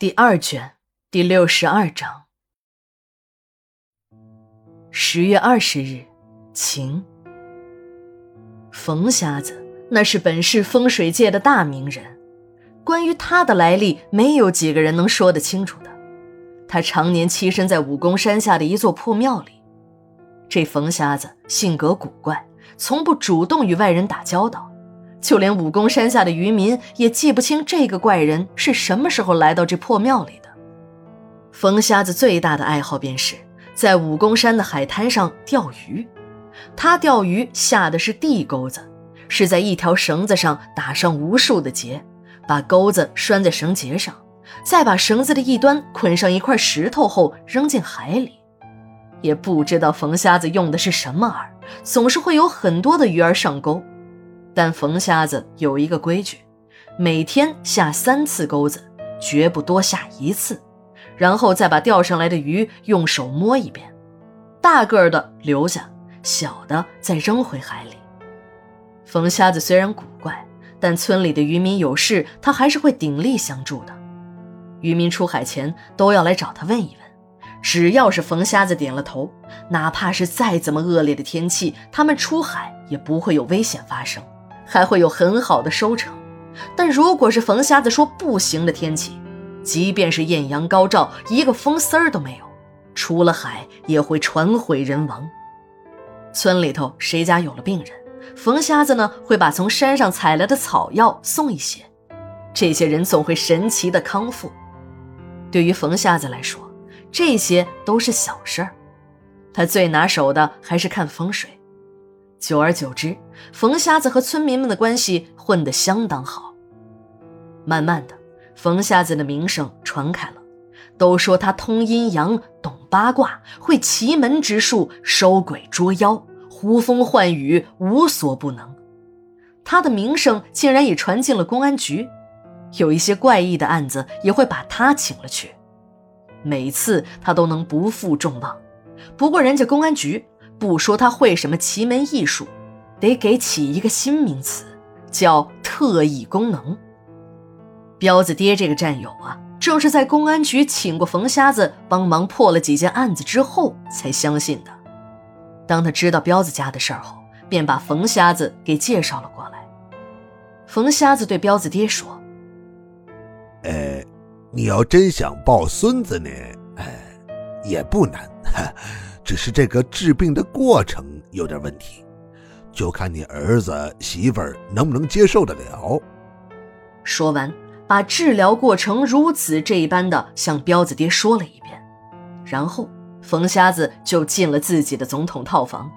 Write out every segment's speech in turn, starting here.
第二卷第六十二章。十月二十日，晴。冯瞎子那是本市风水界的大名人，关于他的来历，没有几个人能说得清楚的。他常年栖身在武功山下的一座破庙里。这冯瞎子性格古怪，从不主动与外人打交道。就连武功山下的渔民也记不清这个怪人是什么时候来到这破庙里的。冯瞎子最大的爱好便是在武功山的海滩上钓鱼。他钓鱼下的是地钩子，是在一条绳子上打上无数的结，把钩子拴在绳结上，再把绳子的一端捆上一块石头后扔进海里。也不知道冯瞎子用的是什么饵，总是会有很多的鱼儿上钩。但冯瞎子有一个规矩，每天下三次钩子，绝不多下一次，然后再把钓上来的鱼用手摸一遍，大个的留下，小的再扔回海里。冯瞎子虽然古怪，但村里的渔民有事，他还是会鼎力相助的。渔民出海前都要来找他问一问，只要是冯瞎子点了头，哪怕是再怎么恶劣的天气，他们出海也不会有危险发生。还会有很好的收成，但如果是冯瞎子说不行的天气，即便是艳阳高照，一个风丝儿都没有，出了海也会船毁人亡。村里头谁家有了病人，冯瞎子呢会把从山上采来的草药送一些，这些人总会神奇的康复。对于冯瞎子来说，这些都是小事儿，他最拿手的还是看风水。久而久之，冯瞎子和村民们的关系混得相当好。慢慢的，冯瞎子的名声传开了，都说他通阴阳、懂八卦、会奇门之术、收鬼捉妖、呼风唤雨，无所不能。他的名声竟然也传进了公安局，有一些怪异的案子也会把他请了去。每次他都能不负众望，不过人家公安局。不说他会什么奇门异术，得给起一个新名词，叫特异功能。彪子爹这个战友啊，正是在公安局请过冯瞎子帮忙破了几件案子之后才相信的。当他知道彪子家的事儿后，便把冯瞎子给介绍了过来。冯瞎子对彪子爹说：“呃，你要真想抱孙子呢，哎，也不难。”只是这个治病的过程有点问题，就看你儿子媳妇儿能不能接受得了。说完，把治疗过程如此这一般的向彪子爹说了一遍，然后冯瞎子就进了自己的总统套房。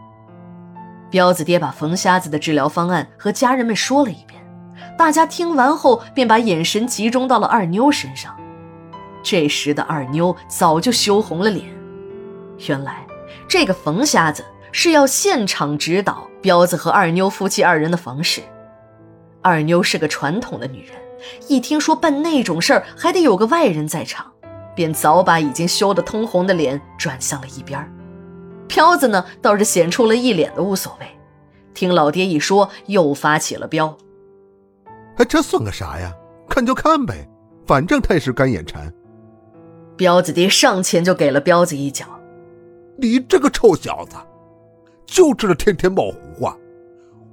彪子爹把冯瞎子的治疗方案和家人们说了一遍，大家听完后便把眼神集中到了二妞身上。这时的二妞早就羞红了脸，原来。这个冯瞎子是要现场指导彪子和二妞夫妻二人的房事。二妞是个传统的女人，一听说办那种事儿还得有个外人在场，便早把已经羞得通红的脸转向了一边。彪子呢，倒是显出了一脸的无所谓。听老爹一说，又发起了飙。哎，这算个啥呀？看就看呗，反正他也是干眼馋。彪子爹上前就给了彪子一脚。你这个臭小子，就知道天天冒胡话！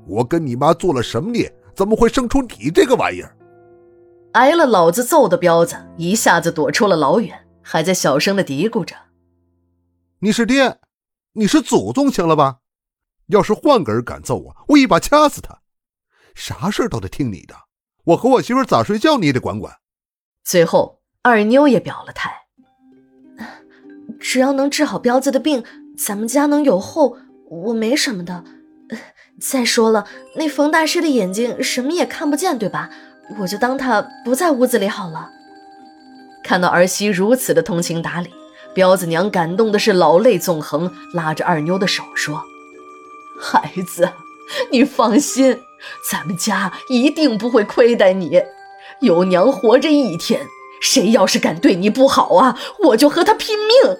我跟你妈做了什么孽？怎么会生出你这个玩意儿？挨了老子揍的彪子一下子躲出了老远，还在小声的嘀咕着：“你是爹，你是祖宗，行了吧？要是换个人敢揍我，我一把掐死他！啥事都得听你的，我和我媳妇咋睡觉你也得管管。”最后，二妞也表了态。只要能治好彪子的病，咱们家能有后，我没什么的。再说了，那冯大师的眼睛什么也看不见，对吧？我就当他不在屋子里好了。看到儿媳如此的通情达理，彪子娘感动的是老泪纵横，拉着二妞的手说：“孩子，你放心，咱们家一定不会亏待你。有娘活着一天，谁要是敢对你不好啊，我就和他拼命。”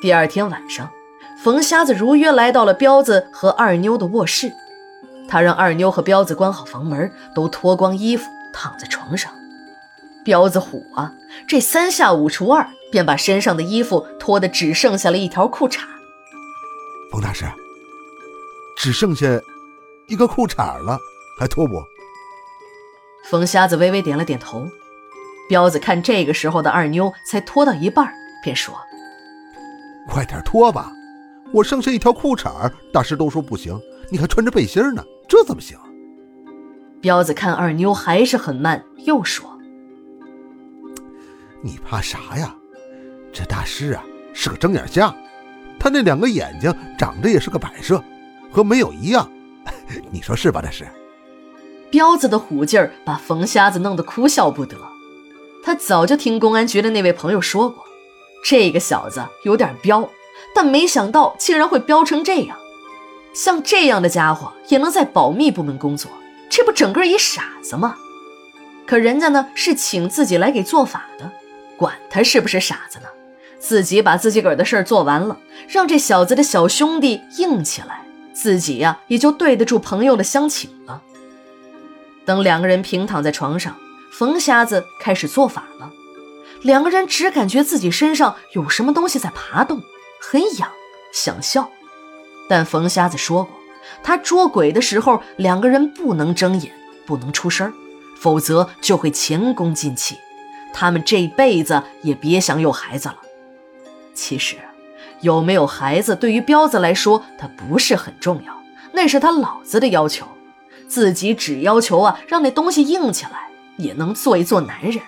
第二天晚上，冯瞎子如约来到了彪子和二妞的卧室。他让二妞和彪子关好房门，都脱光衣服躺在床上。彪子虎啊，这三下五除二便把身上的衣服脱得只剩下了一条裤衩。冯大师，只剩下一个裤衩了，还脱不？冯瞎子微微点了点头。彪子看这个时候的二妞才脱到一半，便说：“快点脱吧，我剩下一条裤衩，大师都说不行，你还穿着背心呢，这怎么行？”彪子看二妞还是很慢，又说：“你怕啥呀？这大师啊是个睁眼瞎，他那两个眼睛长得也是个摆设，和没有一样，你说是吧，大师？”彪子的虎劲儿把冯瞎子弄得哭笑不得。他早就听公安局的那位朋友说过，这个小子有点彪，但没想到竟然会彪成这样。像这样的家伙也能在保密部门工作，这不整个一傻子吗？可人家呢是请自己来给做法的，管他是不是傻子呢？自己把自己个儿的事儿做完了，让这小子的小兄弟硬起来，自己呀也就对得住朋友的乡请了。等两个人平躺在床上。冯瞎子开始做法了，两个人只感觉自己身上有什么东西在爬动，很痒，想笑。但冯瞎子说过，他捉鬼的时候，两个人不能睁眼，不能出声，否则就会前功尽弃，他们这辈子也别想有孩子了。其实，有没有孩子对于彪子来说，他不是很重要，那是他老子的要求，自己只要求啊，让那东西硬起来。也能做一做男人。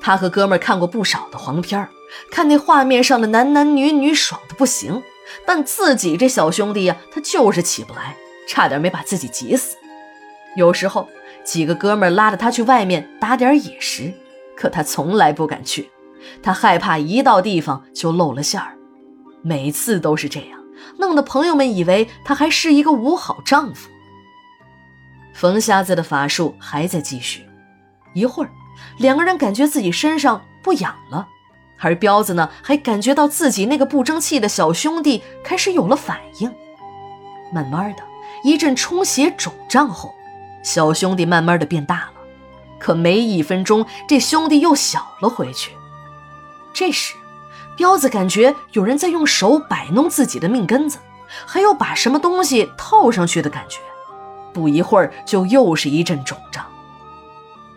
他和哥们看过不少的黄片看那画面上的男男女女爽的不行，但自己这小兄弟呀，他就是起不来，差点没把自己急死。有时候几个哥们拉着他去外面打点野食，可他从来不敢去，他害怕一到地方就露了馅儿。每次都是这样，弄得朋友们以为他还是一个五好丈夫。冯瞎子的法术还在继续。一会儿，两个人感觉自己身上不痒了，而彪子呢，还感觉到自己那个不争气的小兄弟开始有了反应。慢慢的，一阵充血肿胀后，小兄弟慢慢的变大了，可没一分钟，这兄弟又小了回去。这时，彪子感觉有人在用手摆弄自己的命根子，还有把什么东西套上去的感觉。不一会儿，就又是一阵肿胀。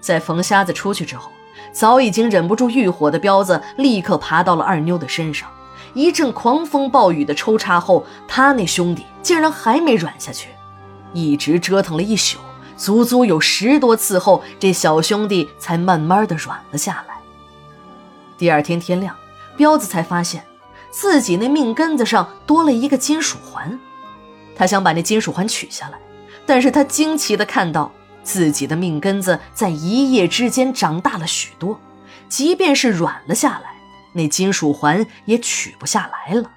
在冯瞎子出去之后，早已经忍不住欲火的彪子立刻爬到了二妞的身上，一阵狂风暴雨的抽插后，他那兄弟竟然还没软下去，一直折腾了一宿，足足有十多次后，这小兄弟才慢慢的软了下来。第二天天亮，彪子才发现自己那命根子上多了一个金属环，他想把那金属环取下来，但是他惊奇的看到。自己的命根子在一夜之间长大了许多，即便是软了下来，那金属环也取不下来了。